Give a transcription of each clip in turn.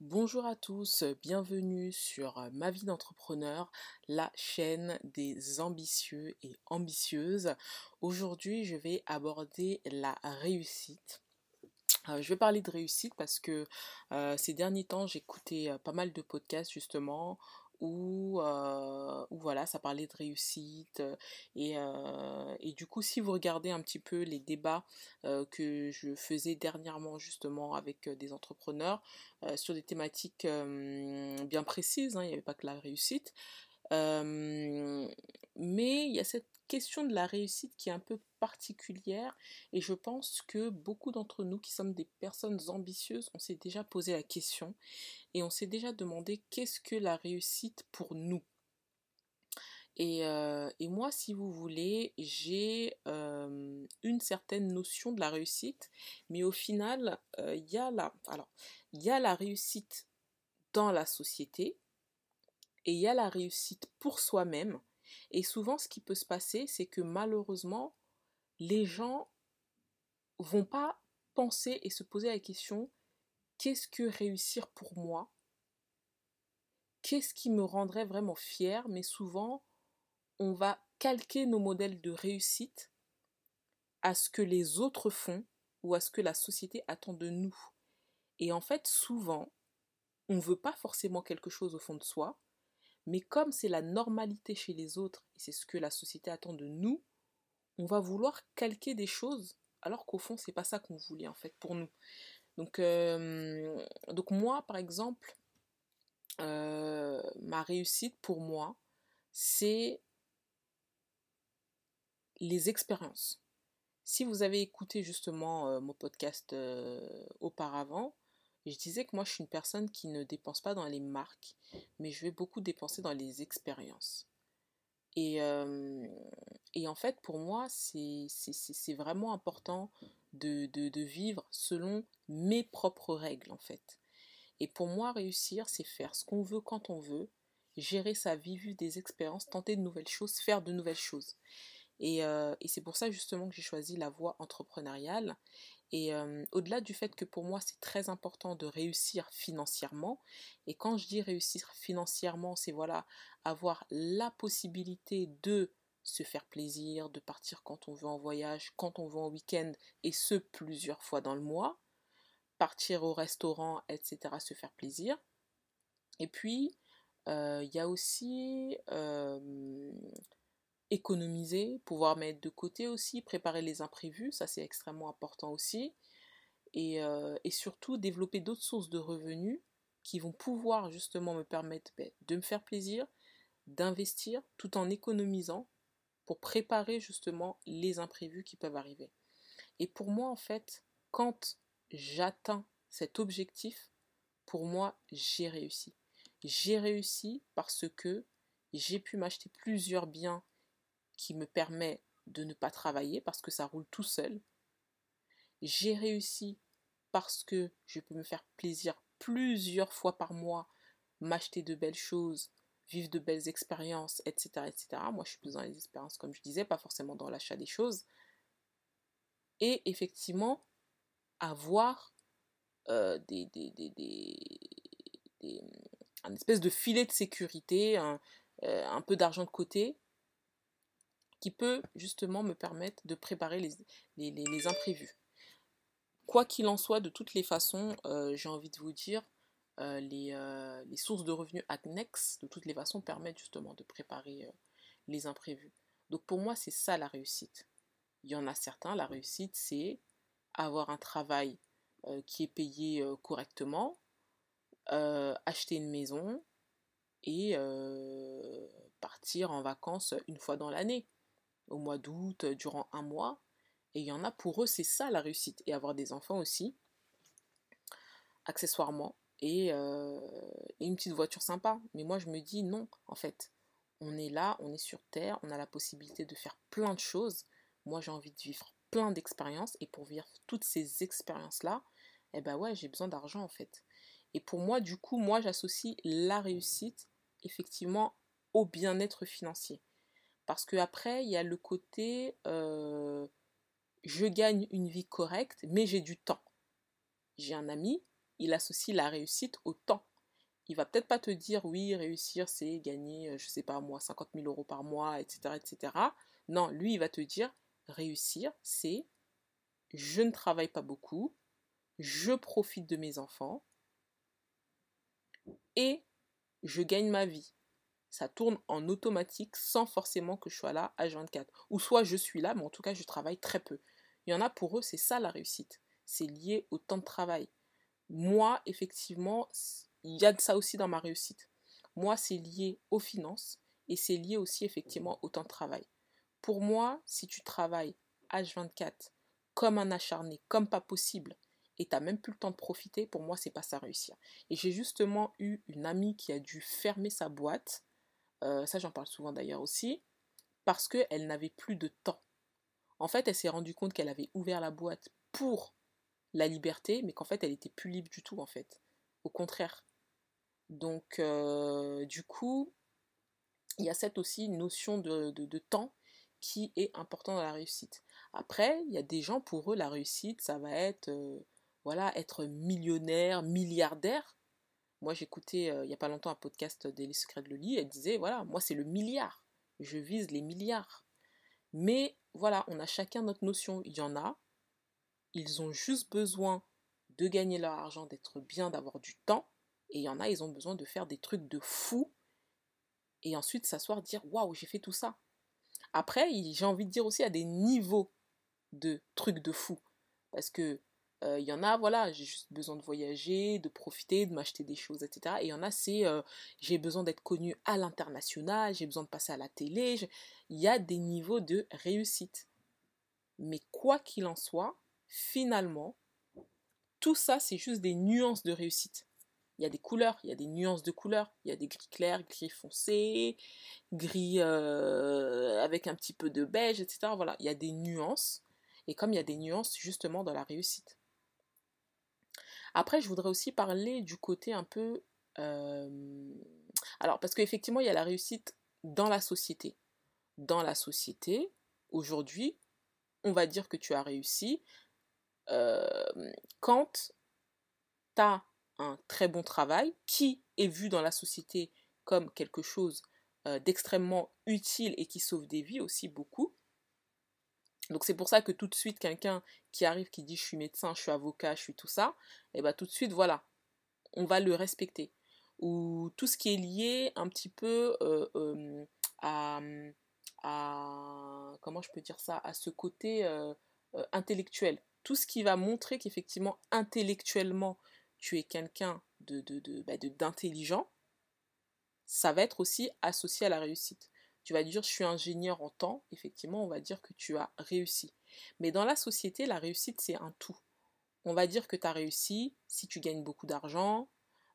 Bonjour à tous, bienvenue sur Ma vie d'entrepreneur, la chaîne des ambitieux et ambitieuses. Aujourd'hui, je vais aborder la réussite. Euh, je vais parler de réussite parce que euh, ces derniers temps, écouté euh, pas mal de podcasts justement où, voilà, ça parlait de réussite. Et, et, du coup, si vous regardez un petit peu les débats que je faisais dernièrement justement avec des entrepreneurs sur des thématiques bien précises, hein, il n'y avait pas que la réussite, mais il y a cette question de la réussite qui est un peu particulière et je pense que beaucoup d'entre nous qui sommes des personnes ambitieuses, on s'est déjà posé la question et on s'est déjà demandé qu'est-ce que la réussite pour nous. Et, et moi, si vous voulez, j'ai une certaine notion de la réussite, mais au final, il y a la, alors, il y a la réussite dans la société, et il y a la réussite pour soi-même. Et souvent, ce qui peut se passer, c'est que malheureusement, les gens vont pas penser et se poser la question qu'est-ce que réussir pour moi? Qu'est-ce qui me rendrait vraiment fier? Mais souvent, on va calquer nos modèles de réussite à ce que les autres font ou à ce que la société attend de nous. Et en fait, souvent, on ne veut pas forcément quelque chose au fond de soi, mais comme c'est la normalité chez les autres et c'est ce que la société attend de nous, on va vouloir calquer des choses alors qu'au fond c'est pas ça qu'on voulait en fait pour nous. Donc, euh, donc moi par exemple, euh, ma réussite pour moi, c'est les expériences. Si vous avez écouté justement euh, mon podcast auparavant, je disais que moi, je suis une personne qui ne dépense pas dans les marques, mais je vais beaucoup dépenser dans les expériences. Et, euh, et en fait, pour moi, c'est vraiment important de, de, vivre selon mes propres règles, en fait. Et pour moi, réussir, c'est faire ce qu'on veut quand on veut, gérer sa vie, vivre des expériences, tenter de nouvelles choses, faire de nouvelles choses. Et, euh, et c'est pour ça justement que j'ai choisi la voie entrepreneuriale. Et au-delà du fait que pour moi c'est très important de réussir financièrement, et quand je dis réussir financièrement, c'est voilà, avoir la possibilité de se faire plaisir, de partir quand on veut en voyage, quand on veut en week-end, et ce plusieurs fois dans le mois, partir au restaurant, etc., se faire plaisir. Et puis, il y a aussi économiser, pouvoir mettre de côté aussi, préparer les imprévus, ça c'est extrêmement important aussi. Et, euh, surtout développer d'autres sources de revenus qui vont pouvoir justement me permettre ben, de me faire plaisir, d'investir tout en économisant pour préparer justement les imprévus qui peuvent arriver. Et pour moi en fait, quand j'atteins cet objectif, pour moi j'ai réussi. J'ai réussi parce que j'ai pu m'acheter plusieurs biens qui me permet de ne pas travailler parce que ça roule tout seul. J'ai réussi parce que je peux me faire plaisir plusieurs fois par mois, m'acheter de belles choses, vivre de belles expériences, etc., etc. Moi, je suis plus dans les expériences, comme je disais, pas forcément dans l'achat des choses. Et effectivement, avoir euh, un espèce de filet de sécurité, un, euh, un peu d'argent de côté qui peut justement me permettre de préparer les, imprévus. Quoi qu'il en soit, de toutes les façons, euh, j'ai envie de vous dire, euh, les, euh, les, sources de revenus annexes, de toutes les façons, permettent justement de préparer les imprévus. Donc pour moi, c'est ça la réussite. Il y en a certains, la réussite, c'est avoir un travail qui est payé correctement, acheter une maison et partir en vacances une fois dans l'année au mois d'août, euh, durant un mois. Et il y en a pour eux, c'est ça la réussite. Et avoir des enfants aussi, accessoirement. Et, euh, une petite voiture sympa. Mais moi, je me dis non, en fait. On est là, on est sur Terre, on a la possibilité de faire plein de choses. Moi, j'ai envie de vivre plein d'expériences. Et pour vivre toutes ces expériences-là, eh ben ouais, j'ai besoin d'argent, en fait. Et pour moi, du coup, moi, j'associe la réussite, effectivement, au bien-être financier. Parce que après, il y a le côté euh, je gagne une vie correcte, mais j'ai du temps. J'ai un ami, il associe la réussite au temps. Il va peut-être pas te dire oui, réussir, c'est gagner, euh, je sais pas moi, 50 000 euros par mois, etc., etc. Non, lui, il va te dire réussir, c'est je ne travaille pas beaucoup, je profite de mes enfants et je gagne ma vie. Ça tourne en automatique sans forcément que je sois là à 24. Ou soit je suis là, mais en tout cas je travaille très peu. Il y en a pour eux, c'est ça la réussite. C'est lié au temps de travail. Moi, effectivement, il y a de ça aussi dans ma réussite. Moi, c'est lié aux finances et c'est lié aussi effectivement au temps de travail. Pour moi, si tu travailles H24 comme un acharné, comme pas possible, et t'as même plus le temps de profiter, pour moi, c'est pas ça réussir. Et j'ai justement eu une amie qui a dû fermer sa boîte, euh, ça j'en parle souvent d'ailleurs aussi, parce qu'elle n'avait plus de temps. En fait, elle s'est rendue compte qu'elle avait ouvert la boîte pour la liberté, mais qu'en fait, elle était plus libre du tout, en fait. Au contraire. Donc, euh, du coup, il y a cette aussi notion de, temps qui est important dans la réussite. Après, il y a des gens, pour eux, la réussite, ça va être, euh, voilà, être millionnaire, milliardaire. Moi, j'écoutais euh, il n'y a pas longtemps un podcast d'Elie Secret de Loli, elle disait, voilà, moi, c'est le milliard. Je vise les milliards. Mais voilà, on a chacun notre notion. Il y en a, ils ont juste besoin de gagner leur argent, d'être bien, d'avoir du temps. Et il y en a, ils ont besoin de faire des trucs de fou. Et ensuite s'asseoir, dire waouh, j'ai fait tout ça. Après, j'ai envie de dire aussi à des niveaux de trucs de fou. Parce que il y en a, voilà, j'ai juste besoin de voyager, de profiter, de m'acheter des choses, etc. Et il y en a, c'est j'ai besoin d'être connu à l'international, j'ai besoin de passer à la télé. Il y a des niveaux de réussite. Mais quoi qu'il en soit, finalement, tout ça, c'est juste des nuances de réussite. Il y a des couleurs, il y a des nuances de couleurs, il y a des gris clairs, gris foncés, gris avec un petit peu de beige, etc. Voilà, il y a des nuances. Et comme il y a des nuances justement dans la réussite. Après, je voudrais aussi parler du côté un peu... Euh, alors, parce qu'effectivement, il y a la réussite dans la société. Dans la société, aujourd'hui, on va dire que tu as réussi euh, quand tu as un très bon travail qui est vu dans la société comme quelque chose euh, d'extrêmement utile et qui sauve des vies aussi beaucoup. Donc c'est pour ça que tout de suite quelqu'un qui arrive qui dit je suis médecin, je suis avocat, je suis tout ça, et eh bien tout de suite voilà, on va le respecter. Ou tout ce qui est lié un petit peu euh, euh, à, comment je peux dire ça, à ce côté euh, intellectuel. Tout ce qui va montrer qu'effectivement intellectuellement tu es quelqu'un de, bah, d'intelligent, de, ça va être aussi associé à la réussite tu vas dire je suis ingénieur en temps, effectivement, on va dire que tu as réussi. Mais dans la société, la réussite, c'est un tout. On va dire que tu as réussi si tu gagnes beaucoup d'argent,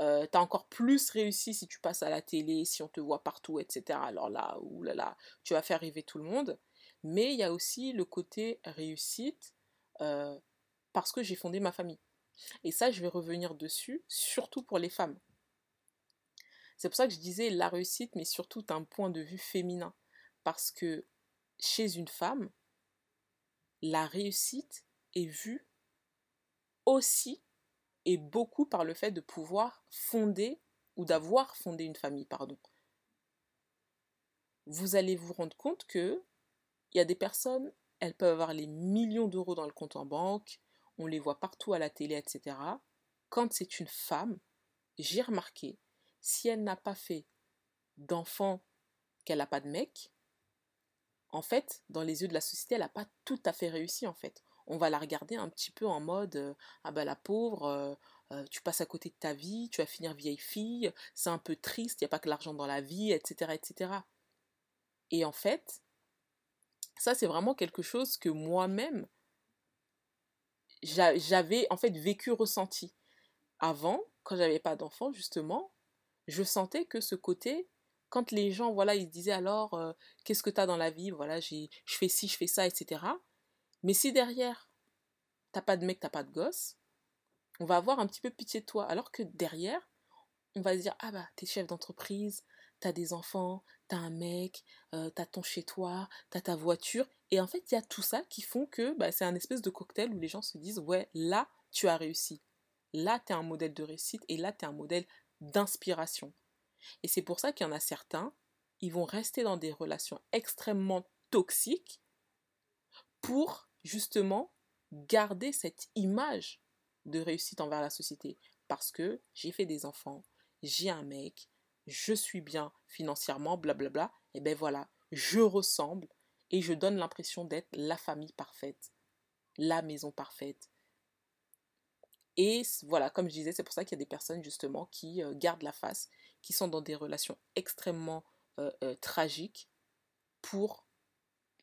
euh, tu as encore plus réussi si tu passes à la télé, si on te voit partout, etc. Alors là, oulala, tu vas faire rêver tout le monde. Mais il y a aussi le côté réussite euh, parce que j'ai fondé ma famille. Et ça, je vais revenir dessus, surtout pour les femmes. C'est pour ça que je disais la réussite, mais surtout d'un point de vue féminin. Parce que chez une femme, la réussite est vue aussi et beaucoup par le fait de pouvoir fonder ou d'avoir fondé une famille, pardon. Vous allez vous rendre compte que il y a des personnes, elles peuvent avoir les millions d'euros dans le compte en banque, on les voit partout à la télé, etc. Quand c'est une femme, j'ai remarqué si elle n'a pas fait d'enfant, qu'elle n'a pas de mec, en fait, dans les yeux de la société, elle n'a pas tout à fait réussi, en fait. On va la regarder un petit peu en mode euh, Ah bah la pauvre, euh, euh, tu passes à côté de ta vie, tu vas finir vieille fille, c'est un peu triste, il n'y a pas que l'argent dans la vie, etc., etc. Et en fait, ça c'est vraiment quelque chose que moi-même, j'avais en fait vécu, ressenti. Avant, quand j'avais pas d'enfant, justement, je sentais que ce côté, quand les gens, voilà, ils disaient alors, euh, qu'est-ce que tu as dans la vie, voilà, je fais ci, je fais ça, etc. Mais si derrière, t'as pas de mec, t'as pas de gosse, on va avoir un petit peu pitié de toi. Alors que derrière, on va dire, ah bah, t'es chef d'entreprise, t'as des enfants, t'as un mec, euh, t'as ton chez toi, t'as ta voiture. Et en fait, il y a tout ça qui font que bah, c'est un espèce de cocktail où les gens se disent ouais, là, tu as réussi. Là, tu es un modèle de réussite et là, tu es un modèle d'inspiration. Et c'est pour ça qu'il y en a certains, ils vont rester dans des relations extrêmement toxiques pour justement garder cette image de réussite envers la société. Parce que j'ai fait des enfants, j'ai un mec, je suis bien financièrement, blablabla. Et ben voilà, je ressemble et je donne l'impression d'être la famille parfaite, la maison parfaite. Et voilà, comme je disais, c'est pour ça qu'il y a des personnes justement qui euh, gardent la face, qui sont dans des relations extrêmement euh, euh, tragiques pour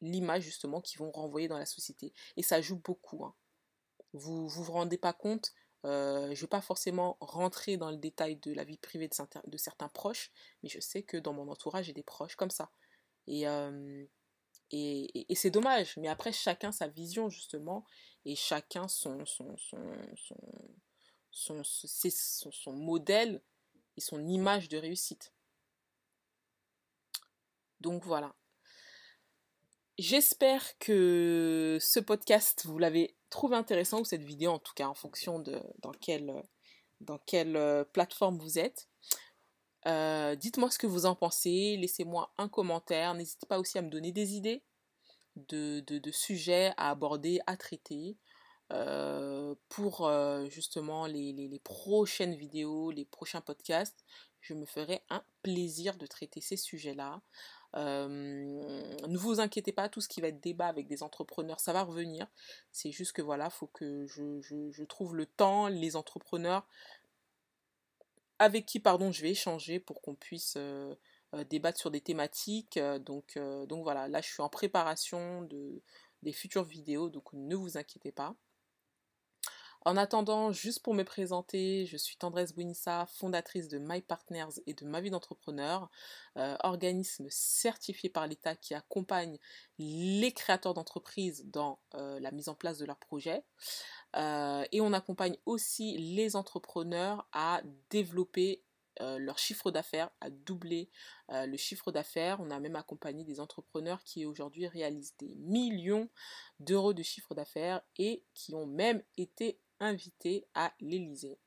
l'image justement qu'ils vont renvoyer dans la société. Et ça joue beaucoup. Hein. Vous, vous vous rendez pas compte, je ne vais pas forcément rentrer dans le détail de la vie privée de, certains, de certains proches, mais je sais que dans mon entourage, j'ai des proches comme ça. Et, et, c'est dommage, mais après, chacun sa vision justement, et chacun son, son, son, son, son modèle et son image de réussite. Donc voilà. J'espère que ce podcast, vous l'avez trouvé intéressant, ou cette vidéo en tout cas, en fonction de dans quelle, dans quelle euh, plateforme vous êtes. Euh, dites-moi ce que vous en pensez, laissez-moi un commentaire, n'hésitez pas aussi à me donner des idées de, sujets à aborder, à traiter. Euh, pour justement les, prochaines vidéos, les prochains podcasts, je me ferai un plaisir de traiter ces sujets-là. Euh, ne vous inquiétez pas, tout ce qui va être débat avec des entrepreneurs, ça va revenir. C'est juste que voilà, faut que je, trouve le temps, les entrepreneurs avec qui pardon je vais échanger pour qu'on puisse euh, euh, débattre sur des thématiques. donc, donc voilà, là je suis en préparation de, des futures vidéos, donc ne vous inquiétez pas. En attendant, juste pour me présenter, je suis Tendresse Bouinissa, fondatrice de My Partners et de Ma Vie d'entrepreneur, euh, organisme certifié par l'État qui accompagne les créateurs d'entreprises dans euh, la mise en place de leurs projets. Euh, et on accompagne aussi les entrepreneurs à développer leur chiffre d'affaires, à doubler le chiffre d'affaires. On a même accompagné des entrepreneurs qui aujourd'hui réalisent des millions d'euros de chiffre d'affaires et qui ont même été invité à l'Elysée,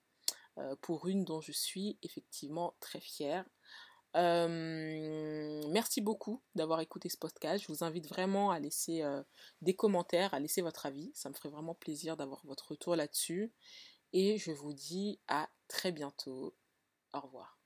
euh, pour une dont je suis effectivement très fière. Euh, merci beaucoup d'avoir écouté ce podcast. Je vous invite vraiment à laisser euh, des commentaires, à laisser votre avis. Ça me ferait vraiment plaisir d'avoir votre retour là-dessus. Et je vous dis à très bientôt. Au revoir.